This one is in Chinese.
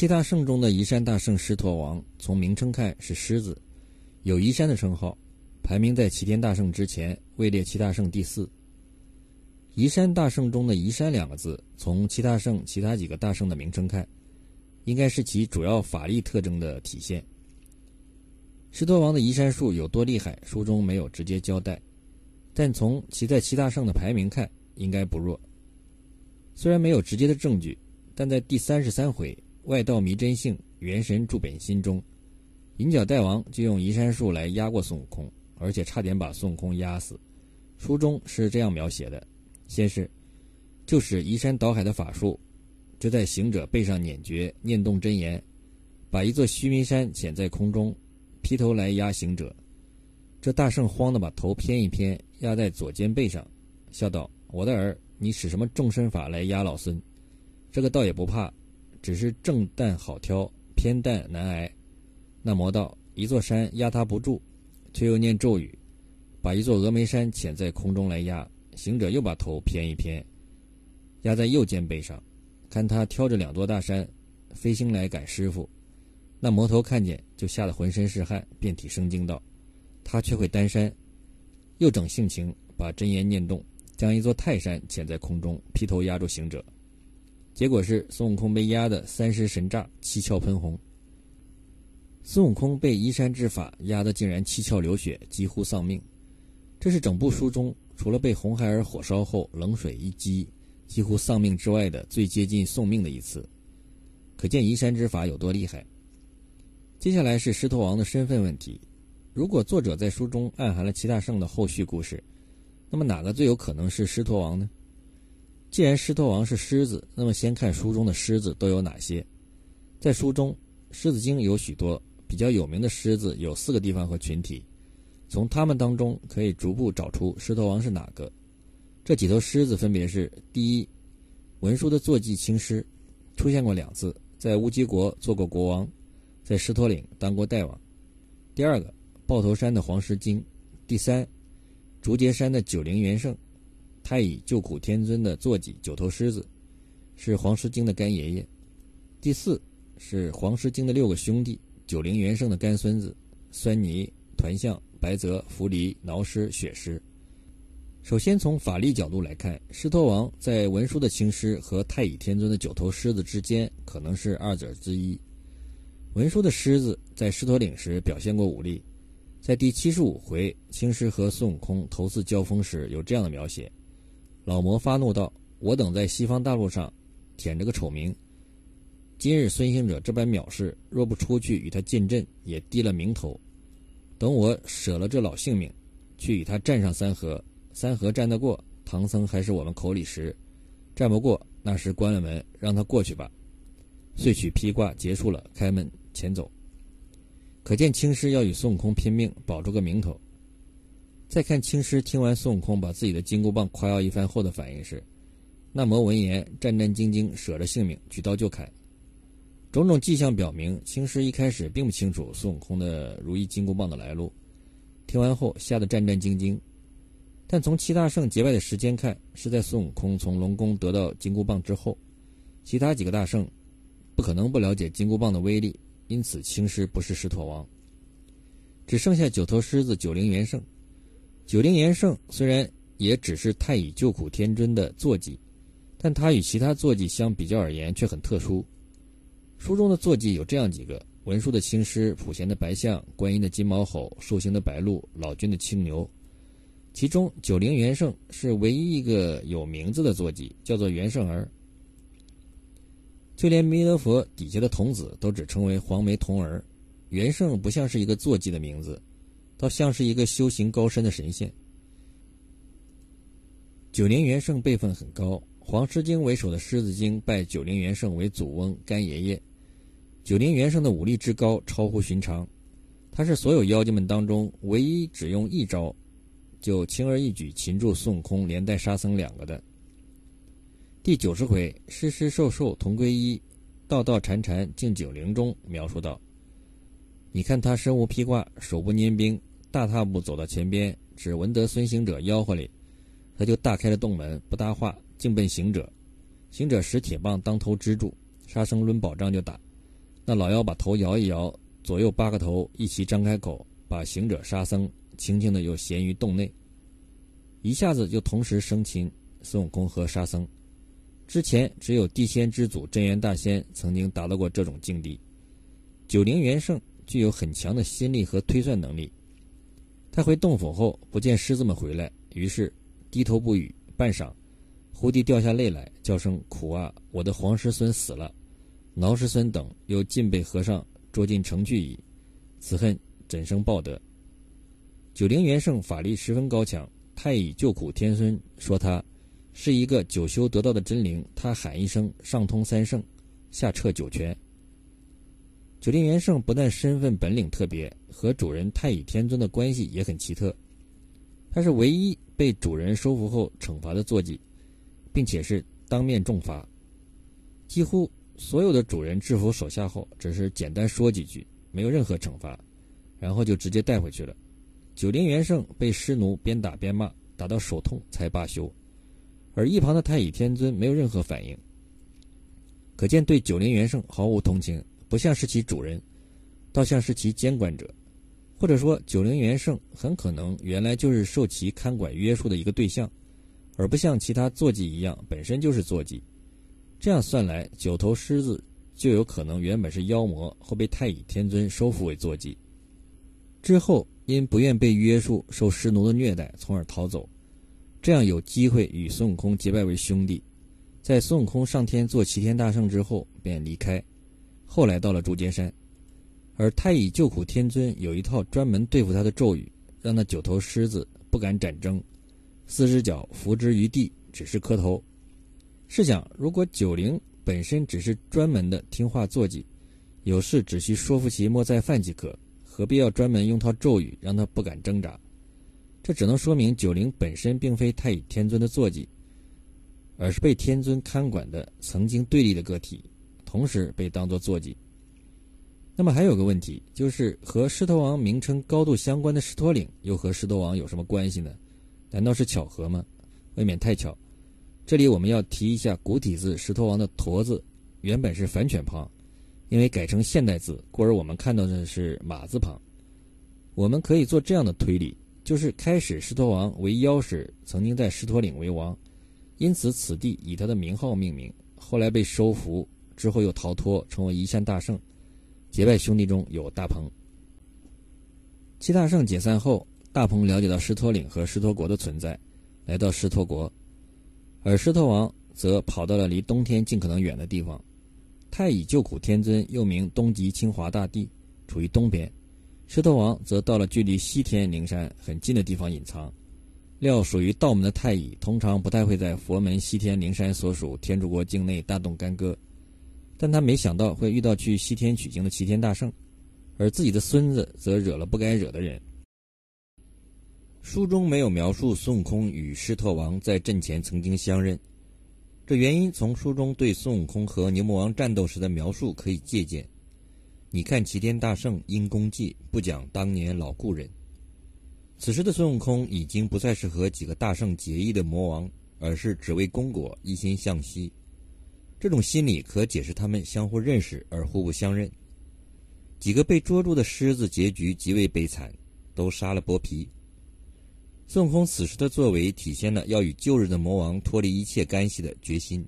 七大圣中的移山大圣狮驼王，从名称看是狮子，有移山的称号，排名在齐天大圣之前，位列七大圣第四。移山大圣中的“移山”两个字，从七大圣其他几个大圣的名称看，应该是其主要法力特征的体现。狮驼王的移山术有多厉害，书中没有直接交代，但从其在七大圣的排名看，应该不弱。虽然没有直接的证据，但在第三十三回“外道迷真性，元神住本心”中，银角大王就用移山术来压过孙悟空，而且差点把孙悟空压死。书中是这样描写的。先是，就使移山倒海的法术，就在行者背上捻诀念动真言，把一座须弥山潜在空中，劈头来压行者。这大圣慌的把头偏一偏，压在左肩背上，笑道：“我的儿，你使什么众身法来压老孙？这个倒也不怕，只是正担好挑，偏担难挨。”那魔道一座山压他不住，却又念咒语，把一座峨眉山潜在空中来压。行者又把头偏一偏，压在右肩背上，看他挑着两座大山，飞星来赶师傅。那魔头看见，就吓得浑身是汗，遍体生惊道：“他却会单山。”又整性情，把真言念动，将一座泰山潜在空中，劈头压住行者。结果是孙悟空被压得三尸神炸，七窍喷红。孙悟空被移山之法压得竟然七窍流血，几乎丧命。这是整部书中。除了被红孩儿火烧后冷水一击，几乎丧命之外的最接近送命的一次，可见移山之法有多厉害。接下来是狮驼王的身份问题。如果作者在书中暗含了齐大圣的后续故事，那么哪个最有可能是狮驼王呢？既然狮驼王是狮子，那么先看书中的狮子都有哪些。在书中，《狮子经》有许多比较有名的狮子，有四个地方和群体。从他们当中可以逐步找出狮驼王是哪个。这几头狮子分别是：第一，文殊的坐骑青狮，出现过两次，在乌鸡国做过国王，在狮驼岭当过大王；第二个，豹头山的黄狮精；第三，竹节山的九灵元圣，太乙救苦天尊的坐骑九头狮子，是黄狮精的干爷爷；第四是黄狮精的六个兄弟，九灵元圣的干孙子，酸泥、团象。白泽、扶离、挠狮、血狮。首先从法力角度来看，狮驼王在文殊的青狮和太乙天尊的九头狮子之间，可能是二者之一。文殊的狮子在狮驼岭时表现过武力，在第七十五回青狮和孙悟空头次交锋时，有这样的描写：老魔发怒道：“我等在西方大陆上舔着个丑名，今日孙行者这般藐视，若不出去与他进阵，也低了名头。”等我舍了这老性命，去与他战上三合，三合战得过，唐僧还是我们口里食；战不过，那时关了门，让他过去吧。遂取披挂结束了，开门前走。可见青狮要与孙悟空拼命，保住个名头。再看青狮听完孙悟空把自己的金箍棒夸耀一番后的反应是：那魔闻言战战兢兢，舍着性命举刀就砍。种种迹象表明，青狮一开始并不清楚孙悟空的如意金箍棒的来路。听完后，吓得战战兢兢。但从七大圣结拜的时间看，是在孙悟空从龙宫得到金箍棒之后。其他几个大圣不可能不了解金箍棒的威力，因此青狮不是狮驼王。只剩下九头狮子九灵元圣。九灵元圣虽然也只是太乙救苦天尊的坐骑，但他与其他坐骑相比较而言却很特殊。书中的坐骑有这样几个：文殊的青狮、普贤的白象、观音的金毛猴、寿星的白鹿、老君的青牛。其中九灵元圣是唯一一个有名字的坐骑，叫做元圣儿。就连弥勒佛底下的童子都只称为黄眉童儿。元圣不像是一个坐骑的名字，倒像是一个修行高深的神仙。九灵元圣辈分很高，黄狮精为首的狮子精拜九灵元圣为祖翁干爷爷。九灵元圣的武力之高超乎寻常，他是所有妖精们当中唯一只用一招就轻而易举擒住孙悟空，连带沙僧两个的。第九十回“狮狮兽兽同归一，道道缠缠敬九灵”中描述道：“你看他身无披挂，手不拈兵，大踏步走到前边，只闻得孙行者吆喝里，他就大开了洞门，不搭话，径奔行者。行者使铁棒当头支住，沙僧抡宝杖就打。”那老妖把头摇一摇，左右八个头一齐张开口，把行者沙僧轻轻的又衔于洞内，一下子就同时生擒孙悟空和沙僧。之前只有地仙之祖镇元大仙曾经达到过这种境地。九灵元圣具有很强的心力和推算能力。他回洞府后不见狮子们回来，于是低头不语。半晌，忽地掉下泪来，叫声“苦啊！我的黄师孙死了，挠师孙等又尽被和尚捉进城去矣。此恨怎生报得？”九灵元圣法力十分高强，太乙救苦天孙说他。是一个九修得道的真灵，他喊一声，上通三圣，下彻九泉。九灵元圣不但身份本领特别，和主人太乙天尊的关系也很奇特。他是唯一被主人收服后惩罚的坐骑，并且是当面重罚。几乎所有的主人制服手下后，只是简单说几句，没有任何惩罚，然后就直接带回去了。九灵元圣被师奴边打边骂，打到手痛才罢休。而一旁的太乙天尊没有任何反应，可见对九灵元圣毫无同情，不像是其主人，倒像是其监管者，或者说九灵元圣很可能原来就是受其看管约束的一个对象，而不像其他坐骑一样本身就是坐骑。这样算来，九头狮子就有可能原本是妖魔，后被太乙天尊收服为坐骑，之后因不愿被约束，受狮奴的虐待，从而逃走。这样有机会与孙悟空结拜为兄弟，在孙悟空上天做齐天大圣之后便离开，后来到了竹节山，而太乙救苦天尊有一套专门对付他的咒语，让那九头狮子不敢展征，四只脚伏之于地，只是磕头。试想，如果九灵本身只是专门的听话坐骑，有事只需说服其莫再犯即可，何必要专门用套咒语让他不敢挣扎？这只能说明九灵本身并非太乙天尊的坐骑，而是被天尊看管的曾经对立的个体，同时被当作坐骑。那么还有个问题，就是和狮驼王名称高度相关的狮驼岭，又和狮驼王有什么关系呢？难道是巧合吗？未免太巧。这里我们要提一下古体字狮驼王的“驼”字，原本是反犬旁，因为改成现代字，故而我们看到的是马字旁。我们可以做这样的推理。就是开始狮驼王为妖时，曾经在狮驼岭为王，因此此地以他的名号命名。后来被收服之后，又逃脱，成为一山大圣。结拜兄弟中有大鹏。七大圣解散后，大鹏了解到狮驼岭和狮驼国的存在，来到狮驼国，而狮驼王则跑到了离东天尽可能远的地方。太乙救苦天尊又名东极清华大帝，处于东边。狮驼王则到了距离西天灵山很近的地方隐藏，料属于道门的太乙通常不太会在佛门西天灵山所属天竺国境内大动干戈，但他没想到会遇到去西天取经的齐天大圣，而自己的孙子则惹了不该惹的人。书中没有描述孙悟空与狮驼王在阵前曾经相认，这原因从书中对孙悟空和牛魔王战斗时的描述可以借鉴。你看，齐天大圣因功绩不讲当年老故人。此时的孙悟空已经不再是和几个大圣结义的魔王，而是只为功果一心向西。这种心理可解释他们相互认识而互不相认。几个被捉住的狮子结局极为悲惨，都杀了剥皮。孙悟空此时的作为体现了要与旧日的魔王脱离一切干系的决心。